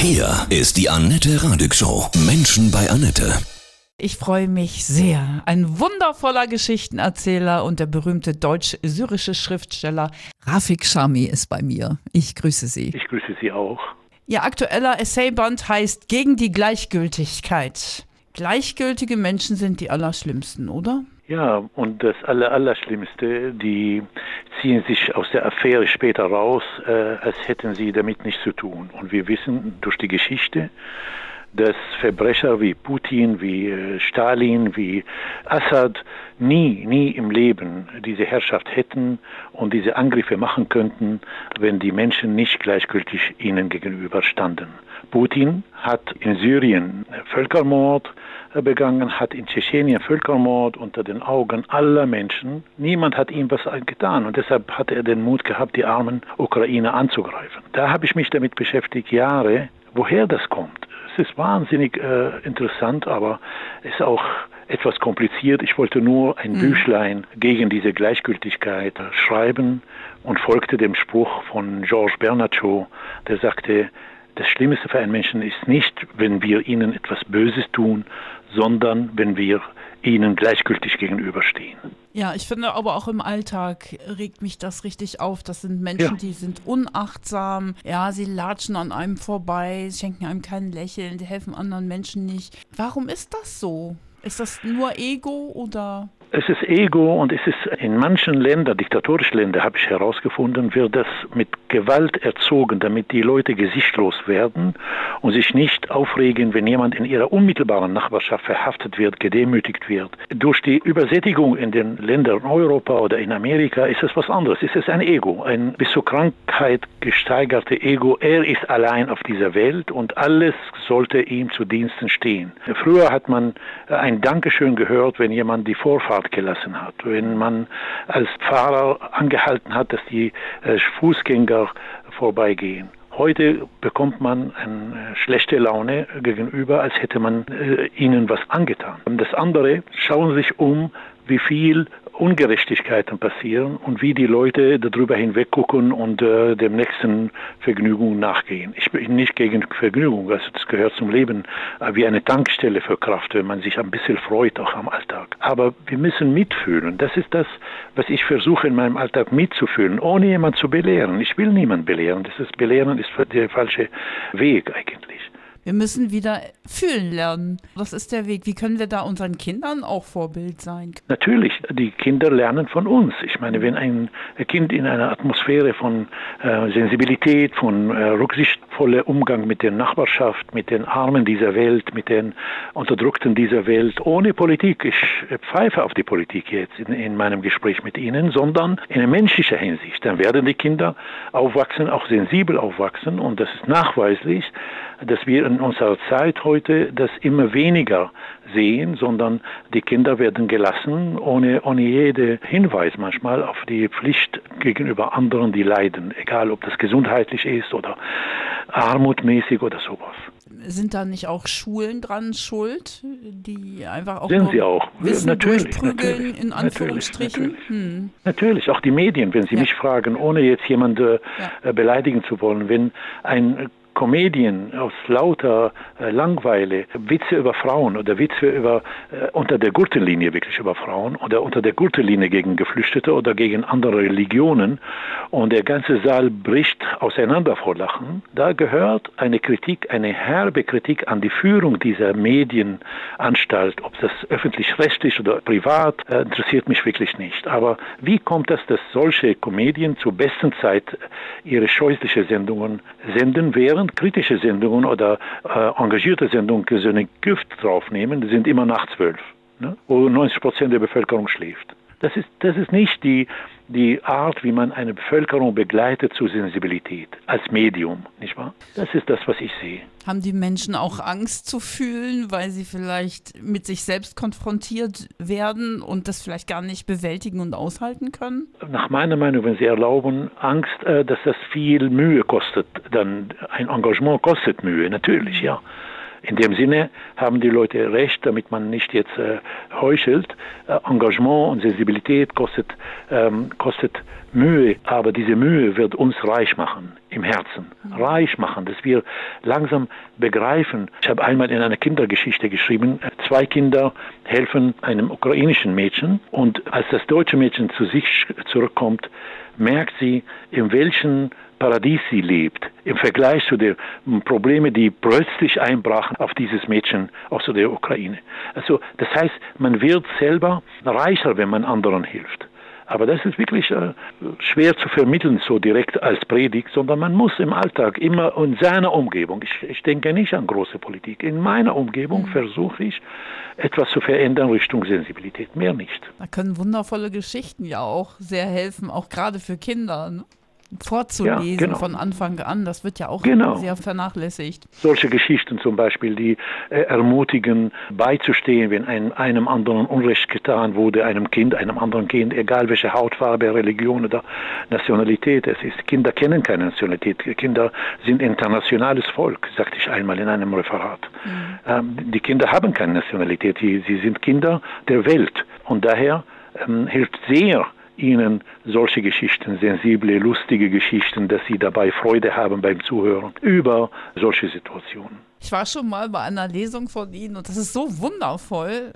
Hier ist die Annette Radig Show. Menschen bei Annette. Ich freue mich sehr. Ein wundervoller Geschichtenerzähler und der berühmte deutsch-syrische Schriftsteller Rafik Shami ist bei mir. Ich grüße Sie. Ich grüße Sie auch. Ihr aktueller Essayband heißt Gegen die Gleichgültigkeit. Gleichgültige Menschen sind die allerschlimmsten, oder? Ja, und das Aller, Allerschlimmste, die ziehen sich aus der Affäre später raus, äh, als hätten sie damit nichts zu tun. Und wir wissen durch die Geschichte, dass Verbrecher wie Putin, wie äh, Stalin, wie Assad nie, nie im Leben diese Herrschaft hätten und diese Angriffe machen könnten, wenn die Menschen nicht gleichgültig ihnen gegenüber standen. Putin hat in Syrien Völkermord begangen, hat in Tschetschenien Völkermord unter den Augen aller Menschen. Niemand hat ihm was getan und deshalb hat er den Mut gehabt, die armen Ukrainer anzugreifen. Da habe ich mich damit beschäftigt, Jahre, woher das kommt. Ist wahnsinnig äh, interessant, aber es ist auch etwas kompliziert. Ich wollte nur ein mhm. Büchlein gegen diese Gleichgültigkeit schreiben und folgte dem Spruch von Georges Bernard Shaw, der sagte, das Schlimmste für einen Menschen ist nicht, wenn wir ihnen etwas Böses tun, sondern wenn wir ihnen gleichgültig gegenüberstehen. Ja, ich finde aber auch im Alltag regt mich das richtig auf. Das sind Menschen, ja. die sind unachtsam. Ja, sie latschen an einem vorbei, schenken einem kein Lächeln, die helfen anderen Menschen nicht. Warum ist das so? Ist das nur Ego oder? Es ist Ego und es ist in manchen Ländern, diktatorischen Ländern, habe ich herausgefunden, wird das mit Gewalt erzogen, damit die Leute gesichtlos werden und sich nicht aufregen, wenn jemand in ihrer unmittelbaren Nachbarschaft verhaftet wird, gedemütigt wird. Durch die Übersättigung in den Ländern Europa oder in Amerika ist es was anderes. Es ist ein Ego, ein bis zur Krankheit gesteigerte Ego. Er ist allein auf dieser Welt und alles sollte ihm zu Diensten stehen. Früher hat man ein Dankeschön gehört, wenn jemand die Vorfahrt Fahrt gelassen hat, wenn man als Fahrer angehalten hat, dass die äh, Fußgänger vorbeigehen. Heute bekommt man eine schlechte Laune gegenüber, als hätte man äh, ihnen was angetan. Und das andere, schauen Sie sich um, wie viel Ungerechtigkeiten passieren und wie die Leute darüber hinweggucken und äh, dem nächsten Vergnügung nachgehen. Ich bin nicht gegen Vergnügung, also das gehört zum Leben äh, wie eine Tankstelle für Kraft, wenn man sich ein bisschen freut, auch am Alltag. Aber wir müssen mitfühlen. Das ist das, was ich versuche in meinem Alltag mitzufühlen, ohne jemand zu belehren. Ich will niemand belehren. Das ist Belehren ist der falsche Weg eigentlich. Wir müssen wieder fühlen lernen. Was ist der Weg? Wie können wir da unseren Kindern auch Vorbild sein? Natürlich, die Kinder lernen von uns. Ich meine, wenn ein Kind in einer Atmosphäre von äh, Sensibilität, von äh, rücksichtsvollem Umgang mit der Nachbarschaft, mit den Armen dieser Welt, mit den Unterdrückten dieser Welt, ohne Politik, ich pfeife auf die Politik jetzt in, in meinem Gespräch mit Ihnen, sondern in menschlicher Hinsicht, dann werden die Kinder aufwachsen, auch sensibel aufwachsen und das ist nachweislich, dass wir in unserer Zeit heute das immer weniger sehen, sondern die Kinder werden gelassen, ohne, ohne jede Hinweis manchmal auf die Pflicht gegenüber anderen, die leiden, egal ob das gesundheitlich ist oder armutmäßig oder sowas. Sind da nicht auch Schulen dran schuld, die einfach auch Sind sie auch. Wissen natürlich, durchprügeln, natürlich, in Anführungsstrichen? Natürlich, hm. natürlich, auch die Medien, wenn Sie ja. mich fragen, ohne jetzt jemanden äh, ja. beleidigen zu wollen, wenn ein Comedien aus lauter äh, Langweile, Witze über Frauen oder Witze über äh, unter der Gürtellinie wirklich über Frauen oder unter der Gürtellinie gegen Geflüchtete oder gegen andere Religionen und der ganze Saal bricht auseinander vor Lachen. Da gehört eine Kritik, eine herbe Kritik an die Führung dieser Medienanstalt, ob das öffentlich-rechtlich oder privat, äh, interessiert mich wirklich nicht. Aber wie kommt es, dass solche Comedien zur besten Zeit ihre scheußliche Sendungen senden, während kritische Sendungen oder äh, engagierte Sendungen so eine Gift draufnehmen, sind immer nach zwölf, ne? wo 90 Prozent der Bevölkerung schläft. Das ist, das ist nicht die, die Art, wie man eine Bevölkerung begleitet zur Sensibilität als Medium, nicht wahr? Das ist das, was ich sehe. Haben die Menschen auch Angst zu fühlen, weil sie vielleicht mit sich selbst konfrontiert werden und das vielleicht gar nicht bewältigen und aushalten können? Nach meiner Meinung, wenn Sie erlauben, Angst, äh, dass das viel Mühe kostet. Dann ein Engagement kostet Mühe, natürlich, ja. In dem Sinne haben die Leute recht, damit man nicht jetzt äh, heuchelt. Äh, Engagement und Sensibilität kostet, ähm, kostet Mühe, aber diese Mühe wird uns reich machen im Herzen, reich machen, dass wir langsam begreifen. Ich habe einmal in einer Kindergeschichte geschrieben, zwei Kinder helfen einem ukrainischen Mädchen und als das deutsche Mädchen zu sich zurückkommt, merkt sie, in welchen Paradies sie lebt, im Vergleich zu den Problemen, die plötzlich einbrachen auf dieses Mädchen aus der Ukraine. Also das heißt, man wird selber reicher, wenn man anderen hilft. Aber das ist wirklich äh, schwer zu vermitteln, so direkt als Predigt, sondern man muss im Alltag immer in seiner Umgebung, ich, ich denke nicht an große Politik, in meiner Umgebung mhm. versuche ich, etwas zu verändern Richtung Sensibilität, mehr nicht. Da können wundervolle Geschichten ja auch sehr helfen, auch gerade für Kinder. Ne? Vorzulesen ja, genau. von Anfang an. Das wird ja auch genau. sehr vernachlässigt. Solche Geschichten zum Beispiel, die äh, ermutigen, beizustehen, wenn ein, einem anderen Unrecht getan wurde, einem Kind, einem anderen Kind, egal welche Hautfarbe, Religion oder Nationalität es ist. Kinder kennen keine Nationalität. Kinder sind internationales Volk, sagte ich einmal in einem Referat. Mhm. Ähm, die Kinder haben keine Nationalität, sie, sie sind Kinder der Welt. Und daher ähm, hilft sehr, Ihnen solche Geschichten, sensible, lustige Geschichten, dass Sie dabei Freude haben beim Zuhören über solche Situationen. Ich war schon mal bei einer Lesung von Ihnen und das ist so wundervoll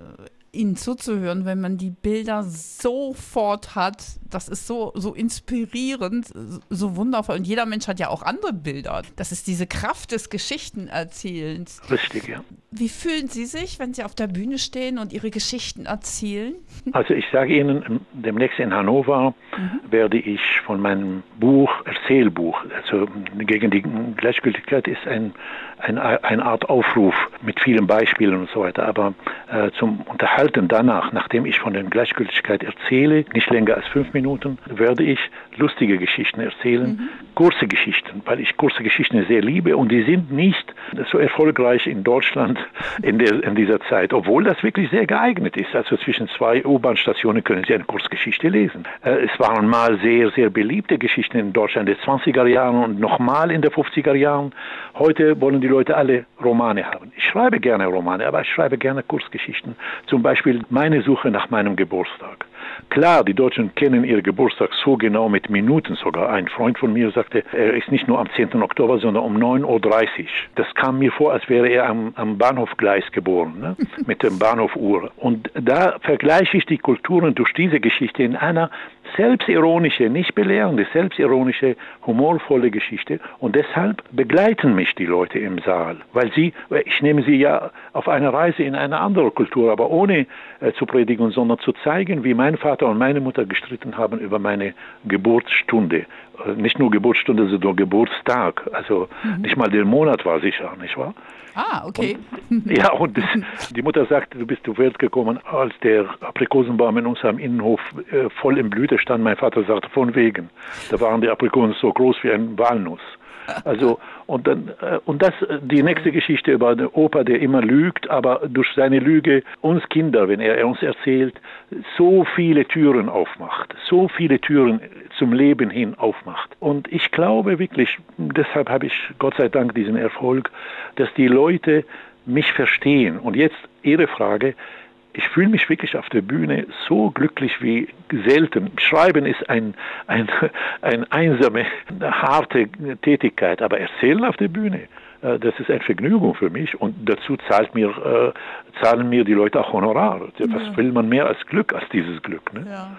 ihnen zuzuhören, wenn man die Bilder sofort hat. Das ist so, so inspirierend, so wundervoll. Und jeder Mensch hat ja auch andere Bilder. Das ist diese Kraft des Geschichtenerzählens. Richtig, ja. Wie fühlen Sie sich, wenn Sie auf der Bühne stehen und Ihre Geschichten erzählen? Also ich sage Ihnen, demnächst in Hannover mhm. werde ich von meinem Buch, Erzählbuch, also gegen die Gleichgültigkeit ist ein, ein, eine Art Aufruf mit vielen Beispielen und so weiter, aber äh, zum Unterhalten danach, nachdem ich von der Gleichgültigkeit erzähle, nicht länger als fünf Minuten, werde ich lustige Geschichten erzählen, mhm. kurze Geschichten, weil ich kurze Geschichten sehr liebe und die sind nicht so erfolgreich in Deutschland in, der, in dieser Zeit, obwohl das wirklich sehr geeignet ist. Also zwischen zwei U-Bahn-Stationen können Sie eine Kurzgeschichte lesen. Äh, es waren mal sehr, sehr beliebte Geschichten in Deutschland in den 20er Jahren und nochmal in den 50er Jahren. Heute wollen die Leute alle Romane haben. Ich schreibe gerne Romane, aber ich schreibe gerne Kurzgeschichten. Zum Beispiel meine Suche nach meinem Geburtstag. Klar, die Deutschen kennen ihren Geburtstag so genau mit Minuten sogar. Ein Freund von mir sagte, er ist nicht nur am 10. Oktober, sondern um 9.30 Uhr. Das kam mir vor, als wäre er am, am Bahnhofgleis geboren, ne? mit dem Bahnhofuhr. Und da vergleiche ich die Kulturen durch diese Geschichte in einer selbstironische, nicht belehrende, selbstironische, humorvolle Geschichte. Und deshalb begleiten mich die Leute im Saal, weil sie, ich nehme sie ja auf eine Reise in eine andere Kultur, aber ohne äh, zu predigen, sondern zu zeigen, wie mein Vater und meine Mutter gestritten haben über meine Geburtsstunde. Äh, nicht nur Geburtsstunde, sondern Geburtstag. Also mhm. nicht mal der Monat war sicher, nicht wahr? Ah, okay. Und, ja, und das, die Mutter sagte, du bist zur Welt gekommen, als der Aprikosenbaum in unserem Innenhof äh, voll in Blüte stand. Mein Vater sagte, von wegen. Da waren die Aprikosen so groß wie ein Walnuss. Also und dann äh, und das die nächste Geschichte über den Opa, der immer lügt, aber durch seine Lüge uns Kinder, wenn er uns erzählt, so viele Türen aufmacht, so viele Türen zum Leben hin aufmacht. Und ich glaube wirklich, deshalb habe ich Gott sei Dank diesen Erfolg, dass die Leute mich verstehen. Und jetzt Ihre Frage, ich fühle mich wirklich auf der Bühne so glücklich wie selten. Schreiben ist ein, ein, ein einsame, harte Tätigkeit, aber erzählen auf der Bühne, das ist eine Vergnügung für mich und dazu zahlt mir, äh, zahlen mir die Leute auch Honorar. Was ja. will man mehr als Glück, als dieses Glück? Ne? Ja.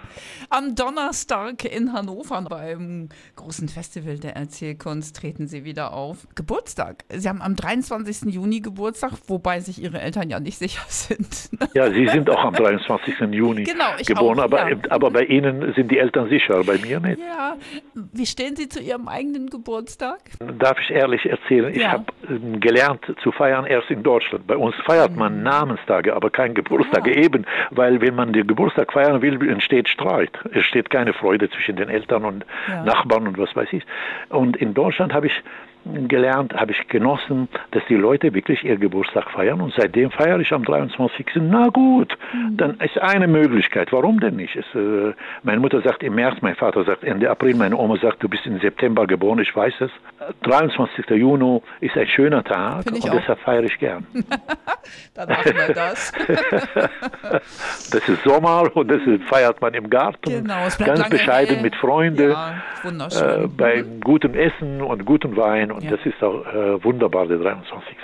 Am Donnerstag in Hannover beim großen Festival der Erzählkunst treten Sie wieder auf. Geburtstag. Sie haben am 23. Juni Geburtstag, wobei sich Ihre Eltern ja nicht sicher sind. Ja, Sie sind auch am 23. Juni genau, geboren, auch, aber, ja. aber bei Ihnen sind die Eltern sicher, bei mir nicht. Ja. Wie stehen Sie zu Ihrem eigenen Geburtstag? Darf ich ehrlich erzählen? Ich habe ähm, gelernt zu feiern erst in Deutschland. Bei uns feiert man mhm. Namenstage, aber kein Geburtstag. Ja. Eben, weil wenn man den Geburtstag feiern will, entsteht Streit. Es steht keine Freude zwischen den Eltern und ja. Nachbarn und was weiß ich. Und in Deutschland habe ich gelernt, habe ich genossen, dass die Leute wirklich ihr Geburtstag feiern und seitdem feiere ich am 23. Na gut, mhm. dann ist eine Möglichkeit. Warum denn nicht? Es, äh, meine Mutter sagt im März, mein Vater sagt Ende April, meine Oma sagt, du bist im September geboren, ich weiß es. 23. Juni ist ein schöner Tag und auch. deshalb feiere ich gern. dann machen wir das. das ist Sommer und das feiert man im Garten. Genau, ganz bescheiden hell. mit Freunden, ja, äh, bei mhm. gutem Essen und gutem Wein und ja. das ist auch äh, wunderbar, der 23.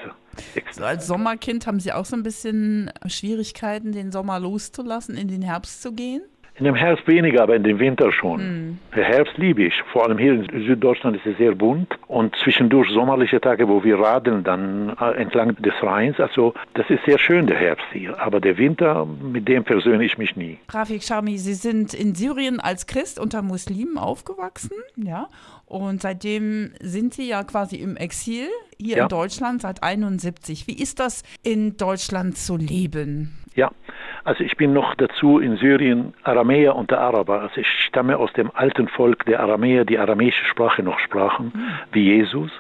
So, als Sommerkind haben Sie auch so ein bisschen Schwierigkeiten, den Sommer loszulassen, in den Herbst zu gehen? In dem Herbst weniger, aber in dem Winter schon. Mhm. Der Herbst liebe ich. Vor allem hier in Süddeutschland ist es sehr bunt und zwischendurch sommerliche Tage, wo wir radeln dann äh, entlang des Rheins. Also das ist sehr schön, der Herbst hier. Aber der Winter, mit dem versöhne ich mich nie. Rafik Shami, Sie sind in Syrien als Christ unter Muslimen aufgewachsen, ja? Und seitdem sind Sie ja quasi im Exil hier ja. in Deutschland seit 71. Wie ist das in Deutschland zu leben? Ja, also ich bin noch dazu in Syrien Aramäer unter Araber. Also ich stamme aus dem alten Volk der Aramäer, die aramäische Sprache noch sprachen, mhm. wie Jesus.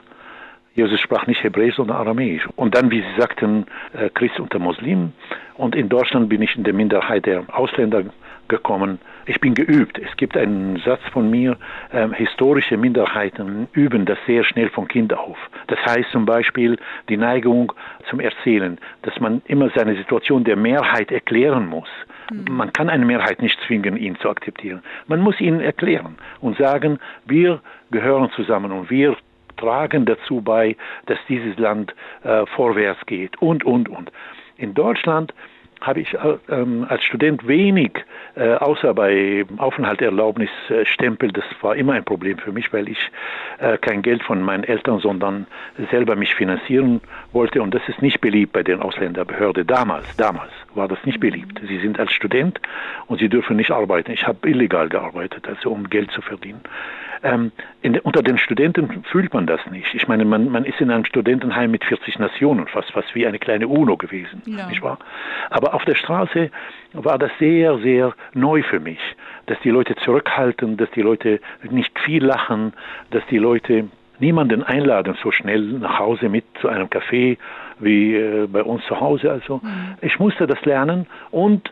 Jesus sprach nicht Hebräisch, sondern Aramäisch. Und dann, wie Sie sagten, äh, Christ unter Muslimen. Und in Deutschland bin ich in der Minderheit der Ausländer gekommen. Ich bin geübt. Es gibt einen Satz von mir, äh, historische Minderheiten üben das sehr schnell von Kind auf. Das heißt zum Beispiel die Neigung zum Erzählen, dass man immer seine Situation der Mehrheit erklären muss. Mhm. Man kann eine Mehrheit nicht zwingen, ihn zu akzeptieren. Man muss ihnen erklären und sagen, wir gehören zusammen und wir tragen dazu bei, dass dieses Land äh, vorwärts geht und, und, und. In Deutschland habe ich äh, ähm, als Student wenig, äh, außer bei Aufenthaltserlaubnis äh, das war immer ein Problem für mich, weil ich kein Geld von meinen Eltern, sondern selber mich finanzieren wollte und das ist nicht beliebt bei den Ausländerbehörden damals. Damals war das nicht beliebt. Sie sind als Student und sie dürfen nicht arbeiten. Ich habe illegal gearbeitet, also um Geld zu verdienen. Ähm, in, unter den Studenten fühlt man das nicht. Ich meine, man, man ist in einem Studentenheim mit 40 Nationen, fast, fast wie eine kleine UNO gewesen, ja. nicht wahr? Aber auf der Straße war das sehr, sehr neu für mich, dass die Leute zurückhalten, dass die Leute nicht viel lachen, dass die Leute niemanden einladen so schnell nach Hause mit zu einem Café wie äh, bei uns zu Hause. Also mhm. ich musste das lernen und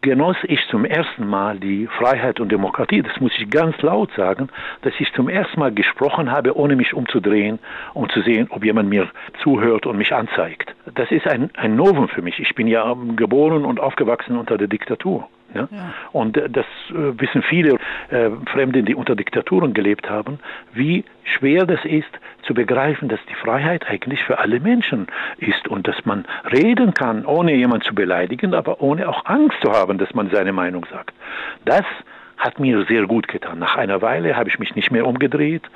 genoss ich zum ersten Mal die Freiheit und Demokratie. Das muss ich ganz laut sagen, dass ich zum ersten Mal gesprochen habe, ohne mich umzudrehen, um zu sehen, ob jemand mir zuhört und mich anzeigt. Das ist ein, ein Novum für mich. Ich bin ja geboren und aufgewachsen unter der Diktatur. Ja? ja? Und äh, das äh, wissen viele äh, Fremde, die unter Diktaturen gelebt haben, wie schwer das ist, zu begreifen, dass die Freiheit eigentlich für alle Menschen ist und dass man reden kann, ohne jemanden zu beleidigen, aber ohne auch Angst zu haben, dass man seine Meinung sagt. Das hat mir sehr gut getan. Nach einer Weile habe ich mich nicht mehr umgedreht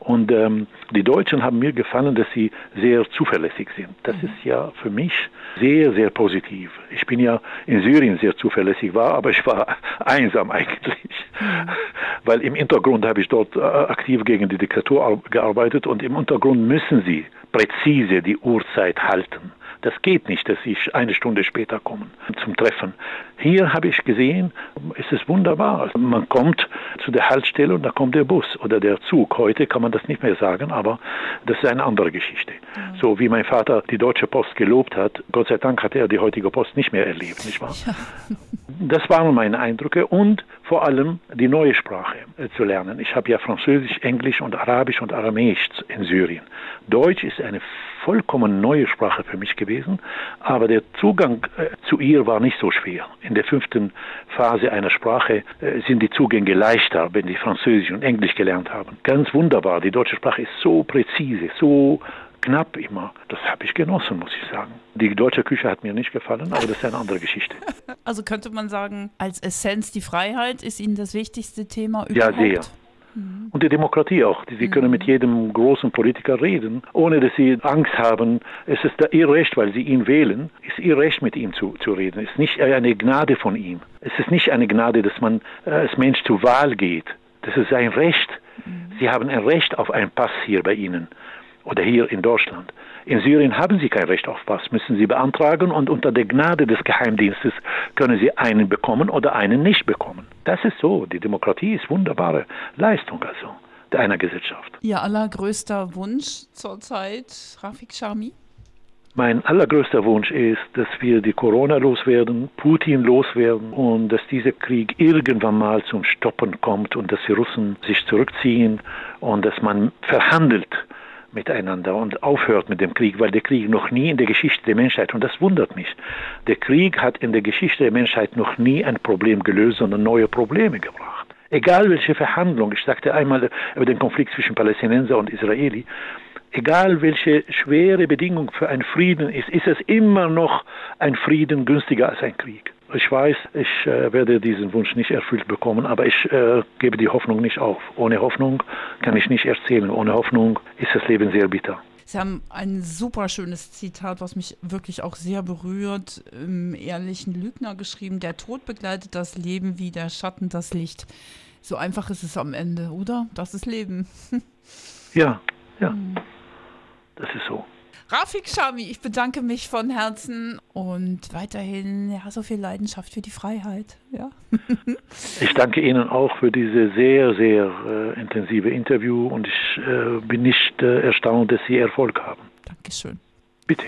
und ähm, die Deutschen haben mir gefallen, dass sie sehr zuverlässig sind. Das mhm. ist ja für mich sehr, sehr positiv. Ich bin ja in Syrien sehr zuverlässig war, aber ich war einsam eigentlich. Mhm. Weil im Hintergrund habe ich dort äh, aktiv gegen die Diktatur gearbeitet und im Untergrund müssen sie präzise die Uhrzeit halten. Das geht nicht, dass sie eine Stunde später kommen zum Treffen. Hier habe ich gesehen, es ist wunderbar. Man kommt zu der Haltestelle und da kommt der Bus oder der Zug. Heute kann man das nicht mehr sagen, aber das ist eine andere Geschichte. Mhm. So wie mein Vater die Deutsche Post gelobt hat, Gott sei Dank hat er die heutige Post nicht mehr erlebt, nicht wahr? Ja. Das waren meine Eindrücke und vor allem die neue Sprache äh, zu lernen. Ich habe ja Französisch, Englisch und Arabisch und Aramäisch in Syrien. Deutsch ist eine vollkommen neue Sprache für mich gewesen, aber der Zugang äh, zu ihr war nicht so schwer. In der fünften Phase einer Sprache äh, sind die Zugänge leichter, wenn die Französisch und Englisch gelernt haben. Ganz wunderbar. Die deutsche Sprache ist so präzise, so knapp immer. Das habe ich genossen, muss ich sagen. Die deutsche Küche hat mir nicht gefallen, aber das ist eine andere Geschichte. Also könnte man sagen, als Essenz die Freiheit ist Ihnen das wichtigste Thema überhaupt? Ja, sehr. Mhm. Und die Demokratie auch. Sie mhm. können mit jedem großen Politiker reden, ohne dass sie Angst haben. Es ist ihr Recht, weil sie ihn wählen, ist ihr Recht, mit ihm zu, zu reden. Es ist nicht eine Gnade von ihm. Es ist nicht eine Gnade, dass man äh, als Mensch zur Wahl geht. Das ist sein Recht. Mhm. Sie haben ein Recht auf einen Pass hier bei Ihnen oder hier in Deutschland. In Syrien haben sie kein Recht auf Pass, müssen sie beantragen und unter der Gnade des Geheimdienstes können sie einen bekommen oder einen nicht bekommen. Das ist so. Die Demokratie ist wunderbare Leistung also. einer Gesellschaft. Ihr allergrößter Wunsch zurzeit, Rafik Shami? Mein allergrößter Wunsch ist, dass wir die Corona loswerden, Putin loswerden und dass dieser Krieg irgendwann mal zum Stoppen kommt und dass die Russen sich zurückziehen und dass man verhandelt miteinander und aufhört mit dem Krieg, weil der Krieg noch nie in der Geschichte der Menschheit, und das wundert mich, der Krieg hat in der Geschichte der Menschheit noch nie ein Problem gelöst, sondern neue Probleme gebracht. Egal welche Verhandlung, ich sagte einmal über den Konflikt zwischen Palästinenser und Israeli, egal welche schwere Bedingung für einen Frieden ist, ist es immer noch ein Frieden günstiger als ein Krieg. Ich weiß, ich äh, werde diesen Wunsch nicht erfüllt bekommen, aber ich äh, gebe die Hoffnung nicht auf. Ohne Hoffnung kann ich nicht erzählen. Ohne Hoffnung ist das Leben sehr bitter. Sie haben ein super schönes Zitat, was mich wirklich auch sehr berührt, im ehrlichen Lügner geschrieben. Der Tod begleitet das Leben wie der Schatten das Licht. So einfach ist es am Ende, oder? Das ist Leben. ja, ja. Hm. Das ist so. Rafik Shami, ich bedanke mich von Herzen und weiterhin ja, so viel Leidenschaft für die Freiheit. Ja. ich danke Ihnen auch für diese sehr, sehr äh, intensive Interview und ich äh, bin nicht äh, erstaunt, dass Sie Erfolg haben. Dankeschön. Bitte.